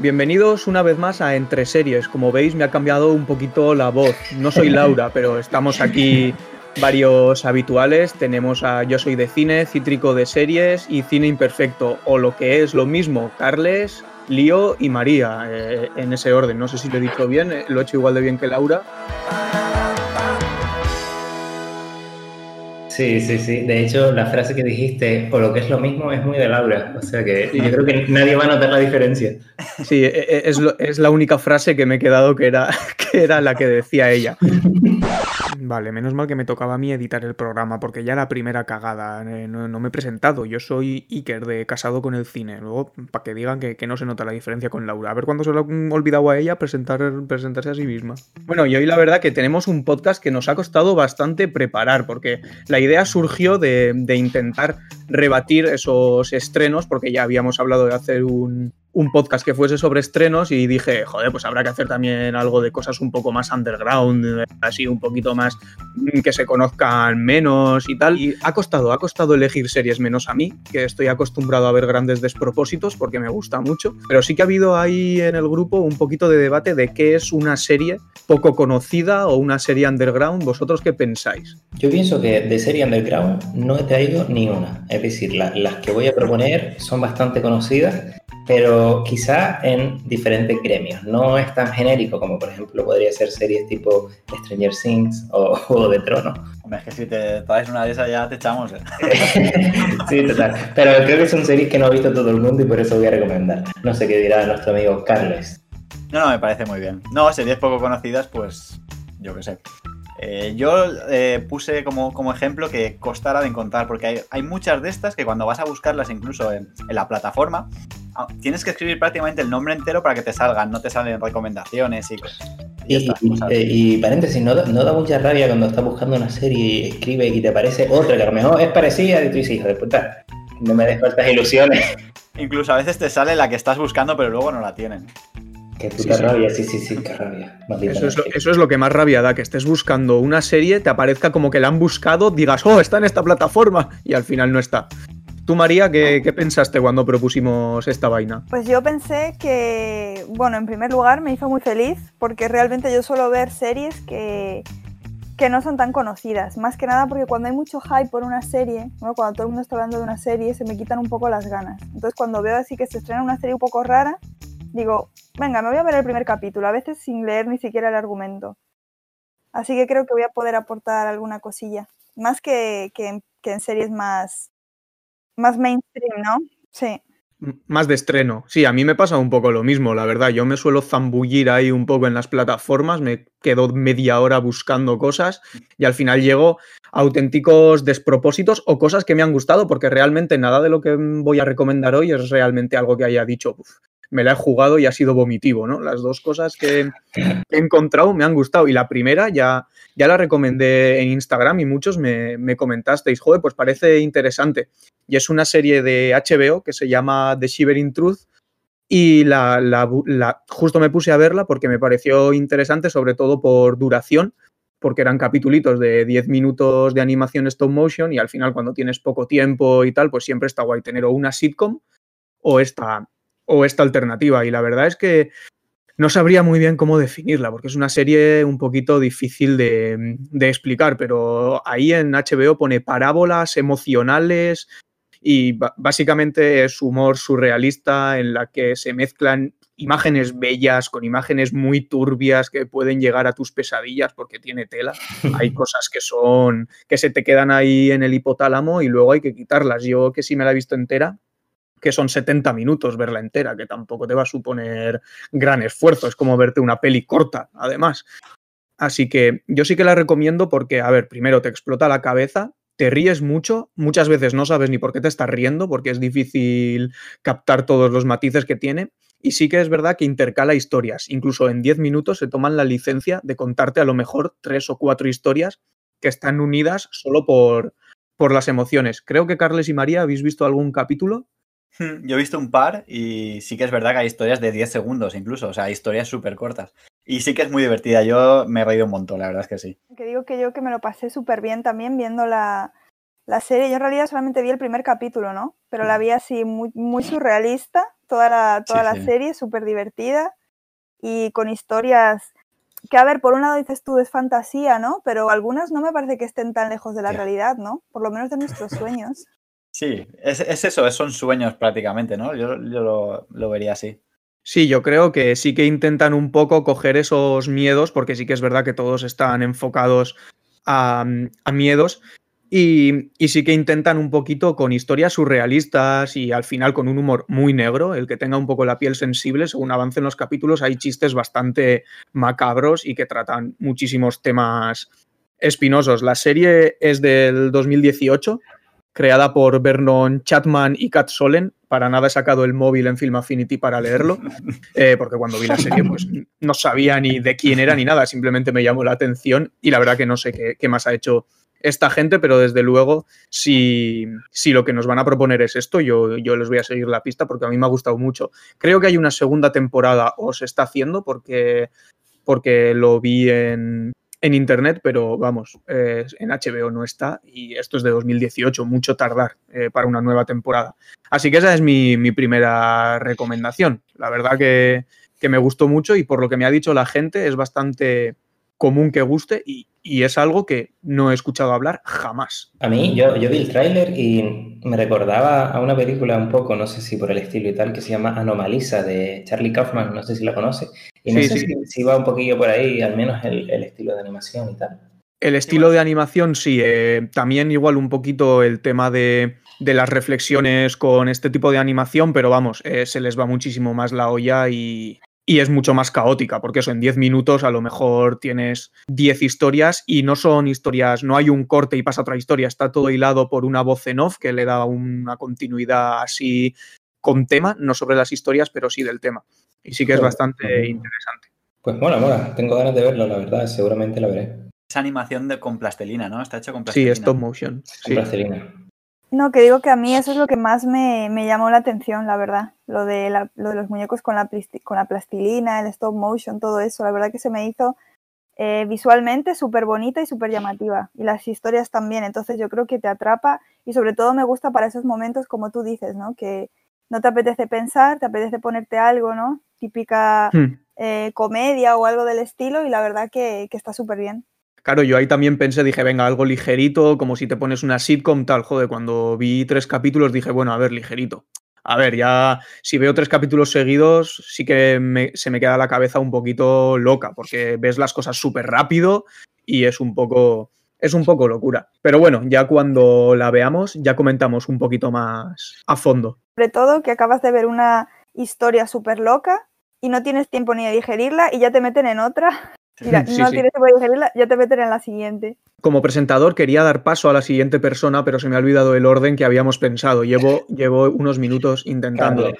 Bienvenidos una vez más a Entre Series. Como veis, me ha cambiado un poquito la voz. No soy Laura, pero estamos aquí varios habituales. Tenemos a Yo soy de cine, Cítrico de series y Cine Imperfecto, o lo que es lo mismo, Carles, Lío y María, eh, en ese orden. No sé si lo he dicho bien, eh, lo he hecho igual de bien que Laura. Sí, sí, sí. De hecho, la frase que dijiste, o lo que es lo mismo, es muy de Laura. O sea que yo creo que nadie va a notar la diferencia. Sí, e, e, es, es la única frase que me he quedado que era, que era la que decía ella. Vale, menos mal que me tocaba a mí editar el programa, porque ya la primera cagada, eh, no, me he presentado. Yo soy Iker de Casado con el Cine. Luego, para que digan que, no se nota la diferencia con Laura. A ver cuándo se lo ha olvidado a ella presentar, presentarse a sí misma. Bueno, y hoy la verdad que tenemos un podcast que nos ha costado bastante preparar, porque la idea surgió de, de intentar rebatir esos estrenos, porque ya habíamos hablado de hacer un, un podcast que fuese sobre estrenos y dije, joder, pues habrá que hacer también algo de cosas un poco más underground, así un poquito más mm, que se conozcan menos y tal. Y ha costado, ha costado elegir series menos a mí, que estoy acostumbrado a ver grandes despropósitos porque me gusta mucho. Pero sí que ha habido ahí en el grupo un poquito de debate de qué es una serie poco conocida o una serie underground. ¿Vosotros qué pensáis? Yo pienso que de serie underground no he traído ni una. Es decir, las que voy a proponer son bastante conocidas pero quizá en diferentes gremios. No es tan genérico como, por ejemplo, podría ser series tipo Stranger Things o Juego de Tronos. Hombre, es que si te traes una de esas ya te echamos. ¿eh? sí, total. Pero creo que son series que no ha visto todo el mundo y por eso voy a recomendar. No sé qué dirá nuestro amigo Carles. No, no, me parece muy bien. No, series poco conocidas, pues yo qué sé. Eh, yo eh, puse como, como, ejemplo que costara de encontrar, porque hay, muchas de estas que cuando vas a buscarlas incluso en, la plataforma, tienes que escribir prácticamente el nombre entero para que te salgan, no te salen recomendaciones y Y, y, paréntesis, ¿no, da mucha rabia cuando estás buscando una serie y escribe y te parece otra que a lo mejor es parecida y tú dices, hijo de puta, no me des estas ilusiones. Incluso a veces te sale la que estás buscando pero luego no la tienen. Qué puta rabia, sí, sí, sí, qué rabia. Eso es, lo, eso es, lo, que más rabia da, que estés buscando una serie, te aparezca como que la han buscado, digas, oh, está en esta plataforma, y al final no está. Tú, María, ¿qué, ¿qué, pensaste cuando propusimos esta vaina? Pues yo pensé que, bueno, en primer lugar me hizo muy feliz, porque realmente yo suelo ver series que, que no son tan conocidas. Más que nada porque cuando hay mucho hype por una serie, cuando todo el mundo está hablando de una serie, se me quitan un poco las ganas. Entonces cuando veo así que se estrena una serie un poco rara, digo, venga, me voy a ver el primer capítulo, a veces sin leer ni siquiera el argumento. Así que creo que voy a poder aportar alguna cosilla, más que, que, en series más, más mainstream, ¿no? Sí. Más de estreno. Sí, a mí me pasa un poco lo mismo, la verdad. Yo me suelo zambullir ahí un poco en las plataformas, me quedo media hora buscando cosas y al final llego a auténticos despropósitos o cosas que me han gustado, porque realmente nada de lo que voy a recomendar hoy es realmente algo que haya dicho, me la he jugado y ha sido vomitivo, ¿no? Las dos cosas que he encontrado me han gustado y la primera ya, ya la recomendé en Instagram y muchos me, me comentasteis, joder, pues parece interesante. Y es una serie de HBO que se llama The Shivering Truth y la, la, justo me puse a verla porque me pareció interesante, sobre todo por duración, porque eran capitulitos de 10 minutos de animación stop motion y al final cuando tienes poco tiempo y tal, pues siempre está guay tener o una sitcom o esta, o esta alternativa. Y la verdad es que no sabría muy bien cómo definirla, porque es una serie un poquito difícil de, explicar, pero ahí en HBO pone parábolas emocionales y básicamente es humor surrealista en la que se mezclan imágenes bellas con imágenes muy turbias que pueden llegar a tus pesadillas porque tiene tela. Hay cosas que son que se te quedan ahí en el hipotálamo y luego hay que quitarlas. Yo que sí me la he visto entera, que son 70 minutos verla entera, que tampoco te va a suponer gran esfuerzo, es como verte una peli corta, además. Así que yo sí que la recomiendo porque, a ver, primero te explota la cabeza, te ríes mucho, muchas veces no sabes ni por qué te estás riendo, porque es difícil captar todos los matices que tiene. Y sí que es verdad que intercala historias. Incluso en 10 minutos se toman la licencia de contarte a lo mejor tres o cuatro historias que están unidas solo por, por las emociones. Creo que Carles y María habéis visto algún capítulo. Yo he visto un par y sí que es verdad que hay historias de 10 segundos incluso, o sea, historias súper cortas. Y sí que es muy divertida, yo me he reído un montón, la verdad es que sí. Que digo que yo que me lo pasé súper bien también viendo la, serie. Yo en realidad solamente vi el primer capítulo, ¿no? Pero la vi así muy, muy surrealista, toda la, toda la serie, súper divertida y con historias que, a ver, por un lado dices tú es fantasía, ¿no? Pero algunas no me parece que estén tan lejos de la realidad, ¿no? Por lo menos de nuestros sueños. Sí, es, eso, son sueños prácticamente, ¿no? Yo, lo, lo, vería así. Sí, yo creo que sí que intentan un poco coger esos miedos, porque sí que es verdad que todos están enfocados a, a miedos, y, sí que intentan un poquito con historias surrealistas y al final con un humor muy negro, el que tenga un poco la piel sensible, según avancen los capítulos, hay chistes bastante macabros y que tratan muchísimos temas espinosos. La serie es del 2018, creada por Vernon Chatman y Kat Solen. Para nada he sacado el móvil en Film Affinity para leerlo, eh, porque cuando vi la serie pues no sabía ni de quién era ni nada, simplemente me llamó la atención y la verdad que no sé qué, qué más ha hecho esta gente, pero desde luego, si, si, lo que nos van a proponer es esto, yo, yo les voy a seguir la pista porque a mí me ha gustado mucho. Creo que hay una segunda temporada, o se está haciendo, porque, porque lo vi en, en internet, pero vamos, eh, en HBO no está y esto es de 2018, mucho tardar eh, para una nueva temporada. Así que esa es mi, mi primera recomendación. La verdad que, que me gustó mucho y por lo que me ha dicho la gente es bastante común que guste y, es algo que no he escuchado hablar jamás. A mí, yo, yo vi el tráiler y me recordaba a una película un poco, no sé si por el estilo y tal, que se llama Anomalisa de Charlie Kaufman, no sé si la conoce. Y no sé Si, va un poquillo por ahí, al menos el, estilo de animación y tal. El estilo de animación, sí. Eh, también igual un poquito el tema de, las reflexiones con este tipo de animación, pero vamos, eh, se les va muchísimo más la olla y, y es mucho más caótica, porque eso en 10 minutos a lo mejor tienes 10 historias y no son historias, no hay un corte y pasa otra historia, está todo hilado por una voz en off que le da una continuidad así con tema, no sobre las historias, pero sí del tema. Y sí que es bastante interesante. Pues bueno, bueno, tengo ganas de verlo, la verdad, seguramente la veré. Es animación de, con plastelina, ¿no? Está hecho con plastelina. Sí, stop motion. Con plastelina. No, que digo que a mí eso es lo que más me, llamó la atención, la verdad. Lo de, lo de los muñecos con la, con la plastilina, el stop motion, todo eso. La verdad que se me hizo eh, visualmente súper bonita y súper llamativa. Y las historias también. Entonces yo creo que te atrapa y sobre todo me gusta para esos momentos como tú dices, ¿no? Que no te apetece pensar, te apetece ponerte algo, ¿no? Típica hmm. eh, comedia o algo del estilo y la verdad que, que está súper bien. Claro, yo ahí también pensé, dije, venga, algo ligerito, como si te pones una sitcom, tal, joder, cuando vi tres capítulos dije, bueno, a ver, ligerito. A ver, ya si veo tres capítulos seguidos, sí que se me queda la cabeza un poquito loca, porque ves las cosas súper rápido y es un poco, es un poco locura. Pero bueno, ya cuando la veamos, ya comentamos un poquito más a fondo. Sobre todo que acabas de ver una historia súper loca y no tienes tiempo ni de digerirla y ya te meten en otra Mira, no tienes que ya te meten en la siguiente. Como presentador quería dar paso a la siguiente persona, pero se me ha olvidado el orden que habíamos pensado. Llevo, llevo unos minutos intentando.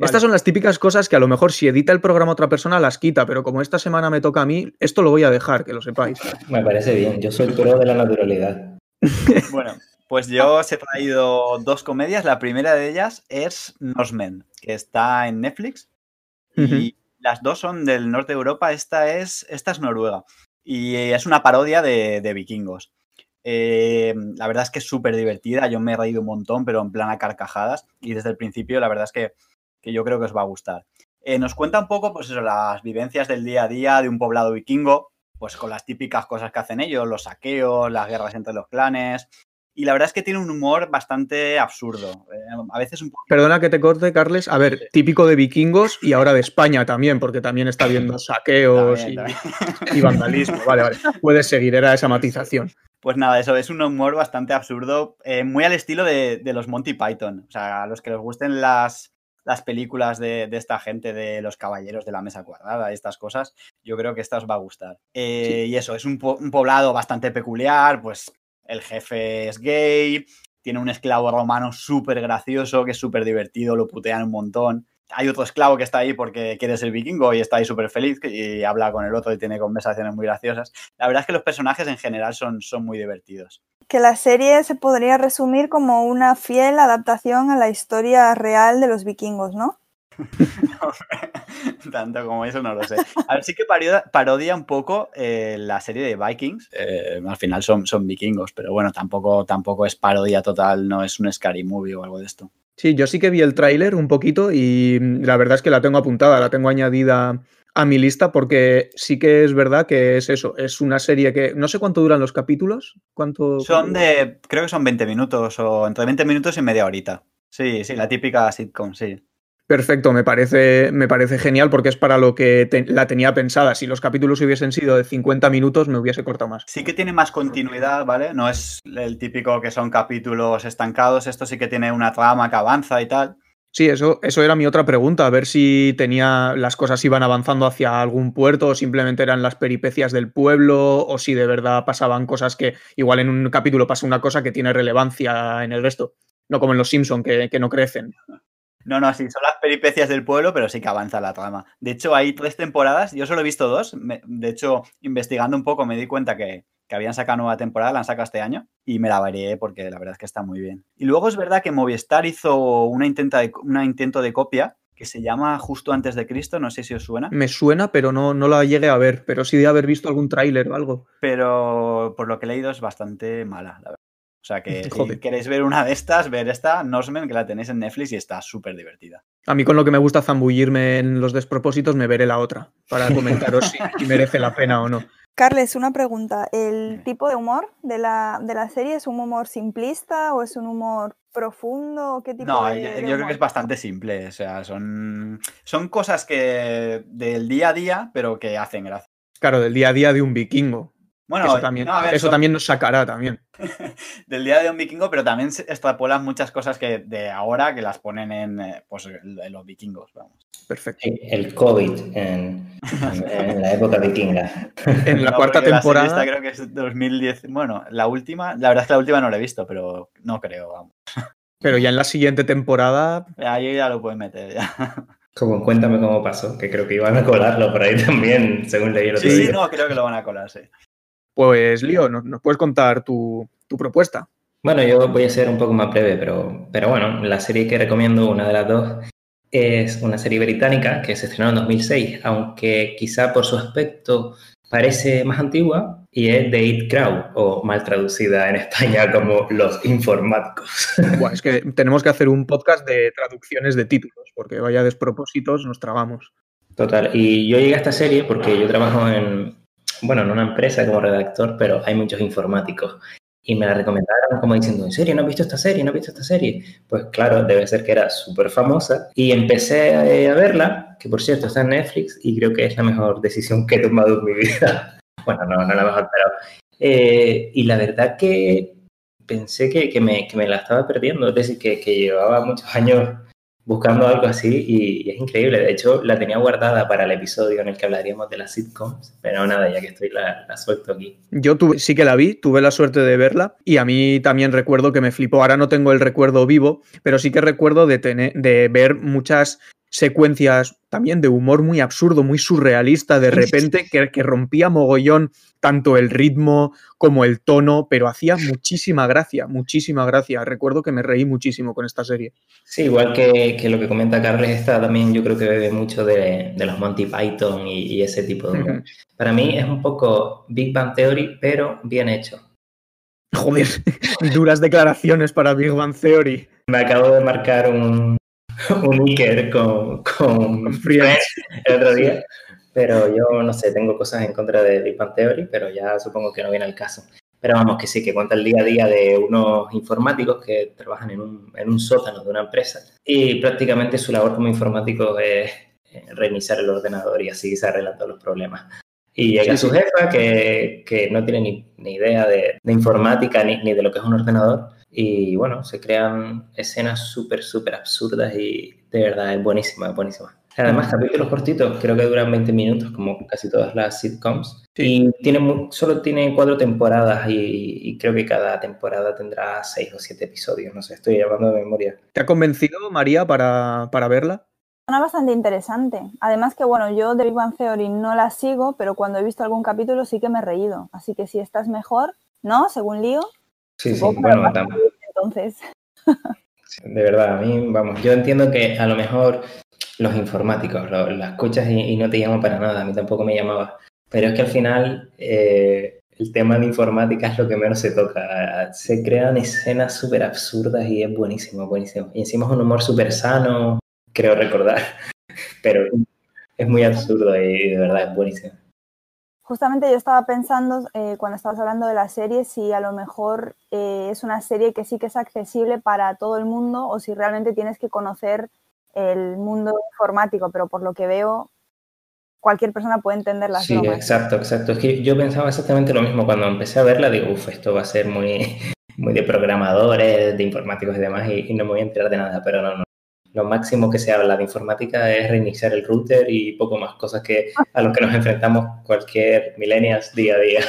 Estas son las típicas cosas que a lo mejor si edita el programa otra persona las quita, pero como esta semana me toca a mí, esto lo voy a dejar, que lo sepáis. Me parece bien, yo soy pro de la naturalidad. bueno, pues yo os he traído dos comedias. La primera de ellas es Nosmen, que está en Netflix. Y las dos son del norte de Europa, esta es, esta es Noruega. Y es una parodia de, vikingos. Eh, la verdad es que es súper divertida, yo me he reído un montón, pero en plan a carcajadas. Y desde el principio, la verdad es que, yo creo que os va a gustar. Eh, nos cuenta un poco, pues eso, las vivencias del día a día de un poblado vikingo, pues con las típicas cosas que hacen ellos, los saqueos, las guerras entre los clanes, y la verdad es que tiene un humor bastante absurdo. Eh, a veces un poco... Perdona que te corte, Carles. A ver, típico de vikingos y ahora de España también, porque también está viendo saqueos y, vandalismo. Vale, vale. Puedes seguir, era esa matización. Pues nada, eso es un humor bastante absurdo, eh, muy al estilo de, los Monty Python. O sea, a los que les gusten las, las películas de, esta gente, de los caballeros de la mesa cuadrada y estas cosas, yo creo que esta os va a gustar. Eh, y eso, es un, un, poblado bastante peculiar, pues el jefe es gay, tiene un esclavo romano súper gracioso, que es súper divertido, lo putean un montón. Hay otro esclavo que está ahí porque quiere ser vikingo y está ahí súper feliz y habla con el otro y tiene conversaciones muy graciosas. La verdad es que los personajes en general son, son muy divertidos. Que la serie se podría resumir como una fiel adaptación a la historia real de los vikingos, ¿no? tanto como eso no lo sé. A ver, sí que parodia, un poco eh, la serie de Vikings. Eh, al final son, son vikingos, pero bueno, tampoco, tampoco es parodia total, no es un scary movie o algo de esto. Sí, yo sí que vi el tráiler un poquito y la verdad es que la tengo apuntada, la tengo añadida a mi lista porque sí que es verdad que es eso, es una serie que no sé cuánto duran los capítulos, cuánto Son de, creo que son 20 minutos o entre 20 minutos y media horita. Sí, sí, la típica sitcom, sí. Perfecto, me parece, me parece genial porque es para lo que te- la tenía pensada. Si los capítulos hubiesen sido de 50 minutos, me hubiese cortado más. Sí que tiene más continuidad, ¿vale? No es el típico que son capítulos estancados, esto sí que tiene una trama que avanza y tal. Sí, eso, eso era mi otra pregunta, a ver si tenía las cosas iban avanzando hacia algún puerto o simplemente eran las peripecias del pueblo o si de verdad pasaban cosas que igual en un capítulo pasa una cosa que tiene relevancia en el resto, no como en los Simpson que, que no crecen. No, no, sí, son las peripecias del pueblo, pero sí que avanza la trama. De hecho, hay tres temporadas, yo solo he visto dos. me- de hecho, investigando un poco me di cuenta que, que habían sacado nueva temporada, la han sacado este año, y me la veré porque la verdad es que está muy bien. Y luego es verdad que Movistar hizo una, intenta de, una intento de copia que se llama Justo antes de Cristo, no sé si os suena, Me suena, pero no, no la llegué a ver, pero sí de haber visto algún tráiler o algo. pero por lo que he leído es bastante mala, la verdad. O sea que si queréis ver una de estas, ver esta, Norsemen, que la tenéis en Netflix y está súper divertida. A mí con lo que me gusta zambullirme en los despropósitos, me veré la otra para comentaros si, si merece la pena o no. Carles, una pregunta. ¿El tipo de humor de la, de la serie es un humor simplista o es un humor profundo? ¿Qué tipo No, de, yo, de yo creo que es bastante simple. O sea, son, son cosas que del día a día, pero que hacen gracia. Claro, del día a día de un vikingo. Bueno, eso también, no, a ver, eso son también nos sacará también. del día de un vikingo, pero también se extrapolan muchas cosas que de ahora que las ponen en, eh, pues, en los vikingos, vamos. Perfecto. El COVID en, en- en la época vikinga. En la No, cuarta la temporada. esta creo que es 2010. Bueno, la última, la verdad es que la última no la he visto, pero no creo, vamos. Pero ya en la siguiente temporada, Ahí ya lo pueden meter ya. Como Cuéntame cómo pasó, que creo que iban a colarlo por ahí también, según leí el otro Sí, sí, no, creo que lo van a colar, sí. Pues Lío, ¿nos, nos puedes contar tu, tu propuesta? Bueno, yo voy a ser un poco más breve, pero, pero bueno, la serie que recomiendo, una de las dos, es una serie británica que se estrenó en 2006, aunque quizá por su aspecto parece más antigua, y es The It Crowd, o mal traducida en España como Los Informáticos. Buah, es que tenemos que hacer un podcast de traducciones de títulos, porque vaya despropósitos, nos tragamos. Total, y yo llegué a esta serie porque yo trabajo en, bueno, en una empresa como redactor, pero hay muchos informáticos. Y me la recomendaron como diciendo, ¿en serio no has visto esta serie? ¿No has visto esta serie? Pues claro, debe ser que era súper famosa. Y empecé eh, a verla, que por cierto está en Netflix, y creo que es la mejor decisión que he tomado en mi vida. bueno, no, no la mejor, pero... eh, y la verdad que pensé que, que, me, que me la estaba perdiendo, es decir, que, que llevaba muchos años buscando algo así y, es increíble. De hecho, la tenía guardada para el episodio en el que hablaríamos de las sitcoms, pero nada, ya que estoy, la, suelto aquí. Yo sí que la vi, tuve la suerte de verla y a mí también recuerdo que me flipó. Ahora no tengo el recuerdo vivo, pero sí que recuerdo de, tener, de ver muchas secuencias también de humor muy absurdo, muy surrealista, de repente, que, que, rompía mogollón tanto el ritmo como el tono, pero hacía muchísima gracia, muchísima gracia. Recuerdo que me reí muchísimo con esta serie. Sí, igual que, que lo que comenta Carles, esta también yo creo que bebe mucho de, de los Monty Python y, y ese tipo de... Uh -huh. Para mí es un poco Big Bang Theory, pero bien hecho. Joder, duras declaraciones para Big Bang Theory. Me acabo de marcar un, un Iker con, con, Friends el otro día. Pero yo no sé, tengo cosas en contra de Big Bang Theory, pero ya supongo que no viene al caso. Pero vamos, que sí, que cuenta el día a día de unos informáticos que trabajan en un, en un sótano de una empresa y prácticamente su labor como informático es reiniciar el ordenador y así se arreglan todos los problemas. Y llega sí, su jefa que, que, no tiene ni, ni idea de, de informática ni, ni, de lo que es un ordenador. Y bueno, se crean escenas súper, súper absurdas y de verdad es buenísima, es buenísima. Además, capítulos cortitos, creo que duran 20 minutos, como casi todas las sitcoms. Sí. Y tiene, solo tiene cuatro temporadas y, y, creo que cada temporada tendrá seis o siete episodios. No sé, estoy hablando de memoria. ¿Te ha convencido, María, para, para verla? Suena bastante interesante. Además que, bueno, yo de Big Bang Theory no la sigo, pero cuando he visto algún capítulo sí que me he reído. Así que si estás mejor, ¿no? Según Lío. Sí, sí, bueno, también. Entonces. De verdad, a mí, vamos, yo entiendo que a lo mejor los informáticos, lo, escuchas y, y, no te llama para nada, a mí tampoco me llamaba. Pero es que al final eh, el tema de informática es lo que menos se toca. Se crean escenas súper absurdas y es buenísimo, buenísimo. Y encima es un humor súper sano, creo recordar, pero es muy absurdo y de verdad es buenísimo. Justamente yo estaba pensando, eh, cuando estabas hablando de la serie, si a lo mejor eh, es una serie que sí que es accesible para todo el mundo o si realmente tienes que conocer el mundo informático, pero por lo que veo, cualquier persona puede entender las Sí, exacto, exacto. Es que yo pensaba exactamente lo mismo. Cuando empecé a verla, digo, uff, esto va a ser muy, muy de programadores, de informáticos y demás, y, y no me voy a enterar de nada, pero no, no, lo máximo que se habla de informática es reiniciar el router y poco más cosas que a los que nos enfrentamos cualquier millennials día a día.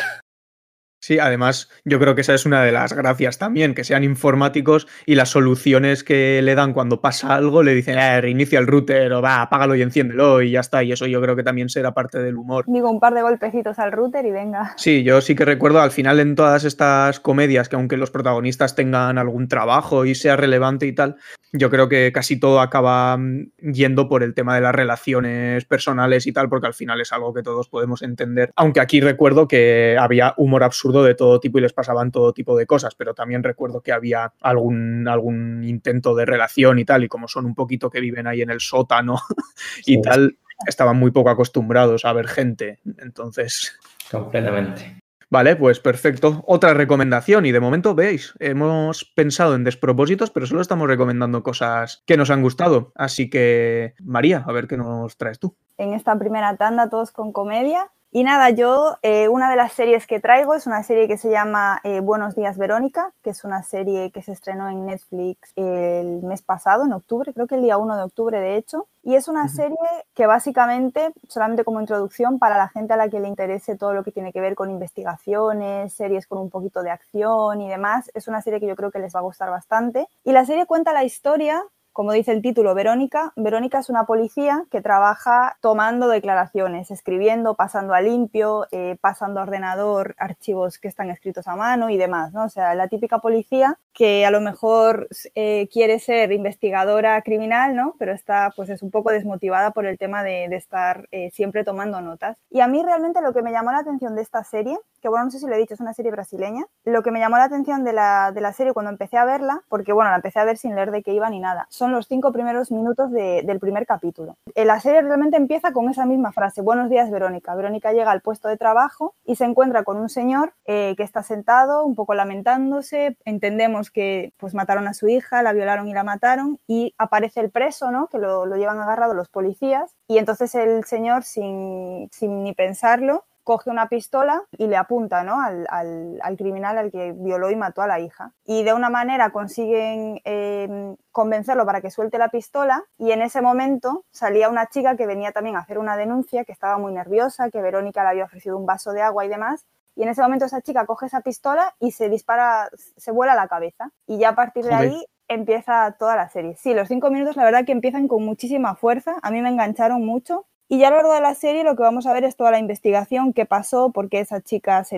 Sí, además yo creo que esa es una de las gracias también, que sean informáticos y las soluciones que le dan cuando pasa algo le dicen, eh, reinicia el router o va, apágalo y enciéndelo y ya está. Y eso yo creo que también será parte del humor. Digo, un par de golpecitos al router y venga. Sí, yo sí que recuerdo al final en todas estas comedias que aunque los protagonistas tengan algún trabajo y sea relevante y tal, yo creo que casi todo acaba mm, yendo por el tema de las relaciones personales y tal, porque al final es algo que todos podemos entender. Aunque aquí recuerdo que había humor absurdo de todo tipo y les pasaban todo tipo de cosas, pero también recuerdo que había algún, algún intento de relación y tal, y como son un poquito que viven ahí en el sótano y tal, estaban muy poco acostumbrados a ver gente. Entonces. Completamente. Vale, pues perfecto. Otra recomendación, y de momento veis, hemos pensado en despropósitos, pero solo estamos recomendando cosas que nos han gustado. Así que, María, a ver qué nos traes tú. En esta primera tanda, todos con comedia. Y nada, yo eh, una de las series que traigo es una serie que se llama eh, Buenos días Verónica, que es una serie que se estrenó en Netflix el mes pasado, en octubre, creo que el día 1 de octubre de hecho. Y es una serie que básicamente, solamente como introducción para la gente a la que le interese todo lo que tiene que ver con investigaciones, series con un poquito de acción y demás, es una serie que yo creo que les va a gustar bastante. Y la serie cuenta la historia como dice el título, Verónica. Verónica es una policía que trabaja tomando declaraciones, escribiendo, pasando a limpio, eh, pasando a ordenador archivos que están escritos a mano y demás, ¿no? O sea, la típica policía que a lo mejor eh, quiere ser investigadora criminal, ¿no? Pero está, pues es un poco desmotivada por el tema de, estar eh, siempre tomando notas. Y a mí realmente lo que me llamó la atención de esta serie, que bueno, no sé si lo he dicho, es una serie brasileña, lo que me llamó la atención de la, de la serie cuando empecé a verla, porque bueno, la empecé a ver sin leer de qué iba ni nada, son los cinco primeros minutos del primer capítulo. Eh, la serie realmente empieza con esa misma frase, buenos días Verónica. Verónica llega al puesto de trabajo y se encuentra con un señor eh, que está sentado, un poco lamentándose, entendemos que pues mataron a su hija, la violaron y la mataron y aparece el preso, ¿no? Que lo, lo llevan agarrado los policías y entonces el señor sin, sin ni pensarlo coge una pistola y le apunta ¿no? al, al, criminal al que violó y mató a la hija. Y de una manera consiguen eh, convencerlo para que suelte la pistola y en ese momento salía una chica que venía también a hacer una denuncia, que estaba muy nerviosa, que Verónica le había ofrecido un vaso de agua y demás. Y en ese momento esa chica coge esa pistola y se dispara, se vuela la cabeza. Y ya a partir de ahí empieza toda la serie. Sí, los cinco minutos la verdad que empiezan con muchísima fuerza. A mí me engancharon mucho y ya a lo largo de la serie lo que vamos a ver es toda la investigación, qué pasó, por qué esa chica se,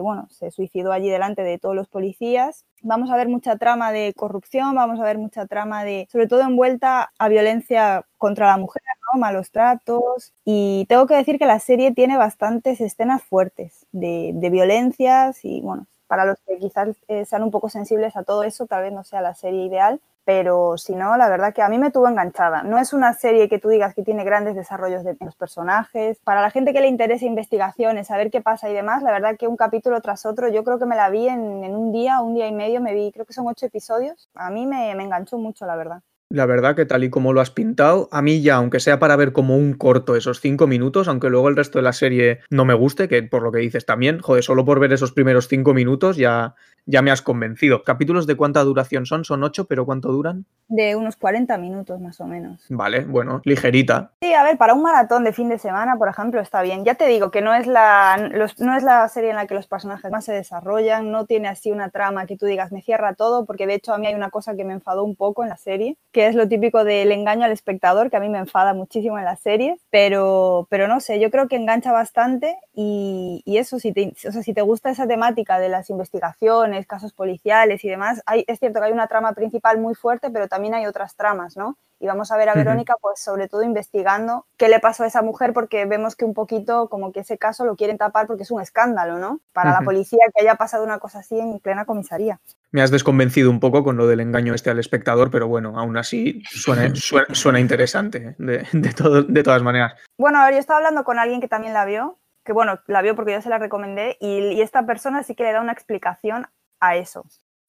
bueno, se suicidó allí delante de todos los policías. Vamos a ver mucha trama de corrupción, vamos a ver mucha trama de, sobre todo envuelta a violencia contra la mujer, ¿no? malos tratos. Y tengo que decir que la serie tiene bastantes escenas fuertes de, de violencias y, bueno, para los que quizás eh, sean un poco sensibles a todo eso, tal vez no sea la serie ideal, pero si no, la verdad que a mí me tuvo enganchada. No es una serie que tú digas que tiene grandes desarrollos de los personajes. Para la gente que le interesa investigaciones, saber qué pasa y demás, la verdad que un capítulo tras otro, yo creo que me la vi en, un día, un día y medio, me vi, creo que son ocho episodios. A mí me, me enganchó mucho, la verdad. La verdad que tal y como lo has pintado, a mí ya, aunque sea para ver como un corto esos cinco minutos, aunque luego el resto de la serie no me guste, que por lo que dices también, joder, solo por ver esos primeros cinco minutos ya, ya me has convencido. ¿Capítulos de cuánta duración son? Son ocho, pero ¿cuánto duran? De unos 40 minutos más o menos. Vale, bueno, ligerita. Sí, a ver, para un maratón de fin de semana, por ejemplo, está bien. Ya te digo que no es la, no es la serie en la que los personajes más se desarrollan, no tiene así una trama que tú digas me cierra todo, porque de hecho a mí hay una cosa que me enfadó un poco en la serie, que es lo típico del engaño al espectador, que a mí me enfada muchísimo en las series, pero, pero no sé, yo creo que engancha bastante y, eso, si te, o sea, si te gusta esa temática de las investigaciones, casos policiales y demás, hay, es cierto que hay una trama principal muy fuerte, pero también hay otras tramas, ¿no? y vamos a ver a Verónica, pues sobre todo investigando qué le pasó a esa mujer, porque vemos que un poquito como que ese caso lo quieren tapar porque es un escándalo, ¿no? Para la policía que haya pasado una cosa así en plena comisaría. Me has desconvencido un poco con lo del engaño este al espectador, pero bueno, aún así suena, suena, interesante, ¿eh? de, todas maneras. Bueno, a ver, yo estaba hablando con alguien que también la vio, que bueno, la vio porque yo se la recomendé, y, y esta persona sí que le da una explicación a eso.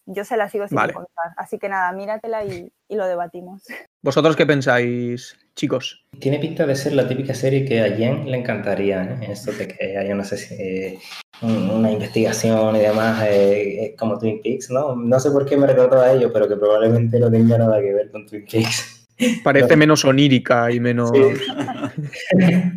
Yo se la sigo sin contar. Así que nada, míratela y, y, lo debatimos. ¿Vosotros qué pensáis, chicos? Tiene pinta de ser la típica serie que a Jen le encantaría, ¿eh? Esto de que haya, no sé si, eh, una investigación y demás, eh, como Twin Peaks, ¿no? No sé por qué me recordó a ello, pero que probablemente no tenga nada que ver con Twin Peaks. Parece menos onírica y menos...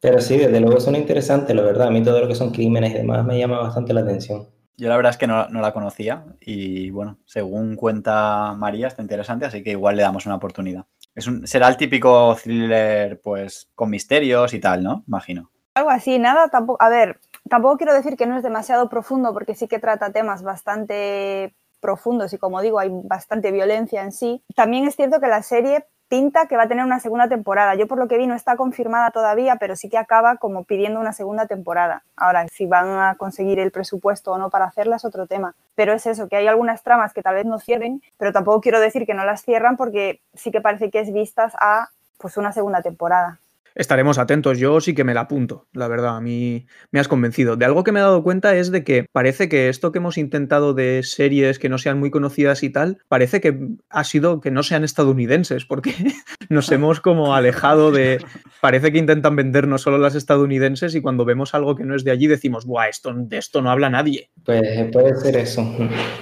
pero sí, desde luego suena interesante, la verdad. A mí todo lo que son crímenes y demás me llama bastante la atención. Yo la verdad es que no, la conocía y bueno, según cuenta María está interesante, así que igual le damos una oportunidad. Es un, será el típico thriller pues con misterios y tal, ¿no? Imagino. Algo así, nada, tampoco, a ver, tampoco quiero decir que no es demasiado profundo porque sí que trata temas bastante profundos y como digo hay bastante violencia en sí. También es cierto que la serie pinta que va a tener una segunda temporada. Yo por lo que vi no está confirmada todavía, pero sí que acaba como pidiendo una segunda temporada. Ahora, si van a conseguir el presupuesto o no para hacerla es otro tema. Pero es eso, que hay algunas tramas que tal vez no cierren, pero tampoco quiero decir que no las cierran porque sí que parece que es vistas a pues una segunda temporada estaremos atentos. Yo sí que me la apunto, la verdad, a mí me has convencido. De algo que me he dado cuenta es de que parece que esto que hemos intentado de series que no sean muy conocidas y tal, parece que ha sido que no sean estadounidenses, porque nos hemos como alejado de... Parece que intentan vendernos solo las estadounidenses y cuando vemos algo que no es de allí decimos, Buah, esto, de esto no habla nadie. Pues puede ser eso.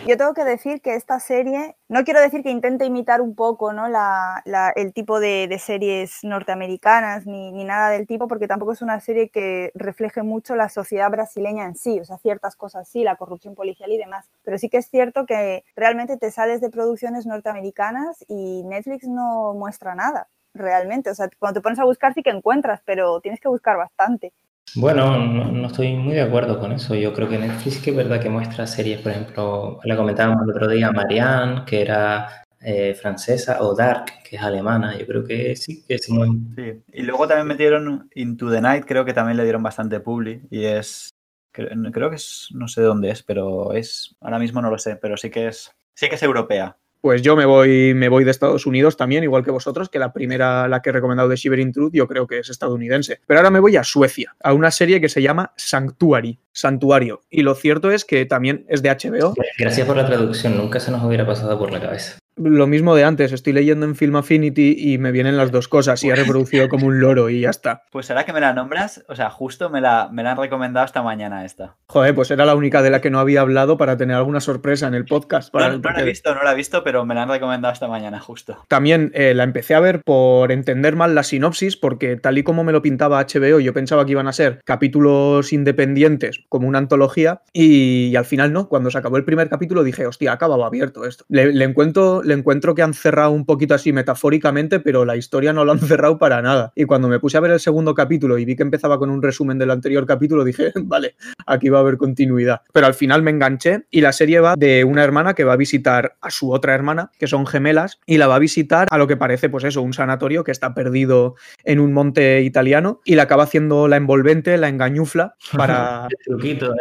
Yo tengo que decir que esta serie, no quiero decir que intente imitar un poco ¿no? la, el tipo de, de series norteamericanas ni ni, nada del tipo, porque tampoco es una serie que refleje mucho la sociedad brasileña en sí, o sea, ciertas cosas sí, la corrupción policial y demás, pero sí que es cierto que realmente te sales de producciones norteamericanas y Netflix no muestra nada, realmente, o sea, cuando te pones a buscar sí que encuentras, pero tienes que buscar bastante. Bueno, no, estoy muy de acuerdo con eso. Yo creo que Netflix que es verdad que muestra series, por ejemplo, le comentábamos el otro día Marianne, que era eh, francesa, o Dark, que es alemana. Yo creo que sí, que es muy... Sí, y luego también metieron Into the Night, creo que también le dieron bastante publi, y es... Creo, que es... No sé dónde es, pero es... Ahora mismo no lo sé, pero sí que es... Sí que es europea. Pues yo me voy, me voy de Estados Unidos también, igual que vosotros, que la primera, la que he recomendado de Shivering Truth, yo creo que es estadounidense. Pero ahora me voy a Suecia, a una serie que se llama Sanctuary, Santuario. Y lo cierto es que también es de HBO. Gracias por la traducción, nunca se nos hubiera pasado por la cabeza lo mismo de antes, estoy leyendo en Film Affinity y me vienen las dos cosas y he reproducido como un loro y ya está. Pues ahora que me la nombras, o sea, justo me la, me la han recomendado esta mañana esta. Joder, pues era la única de la que no había hablado para tener alguna sorpresa en el podcast. no, la he visto, no la he visto, pero me la han recomendado esta mañana justo. También eh, la empecé a ver por entender mal la sinopsis, porque tal y como me lo pintaba HBO, yo pensaba que iban a ser capítulos independientes, como una antología, y, al final no. Cuando se acabó el primer capítulo dije, hostia, acababa abierto esto. Le, le encuentro le encuentro que han cerrado un poquito así metafóricamente, pero la historia no lo han cerrado para nada. Y cuando me puse a ver el segundo capítulo y vi que empezaba con un resumen del anterior capítulo, dije, vale, aquí va a haber continuidad. Pero al final me enganché y la serie va de una hermana que va a visitar a su otra hermana, que son gemelas, y la va a visitar a lo que parece, pues eso, un sanatorio que está perdido en un monte italiano y la acaba haciendo la envolvente, la engañufla para... el truquito. ¿eh?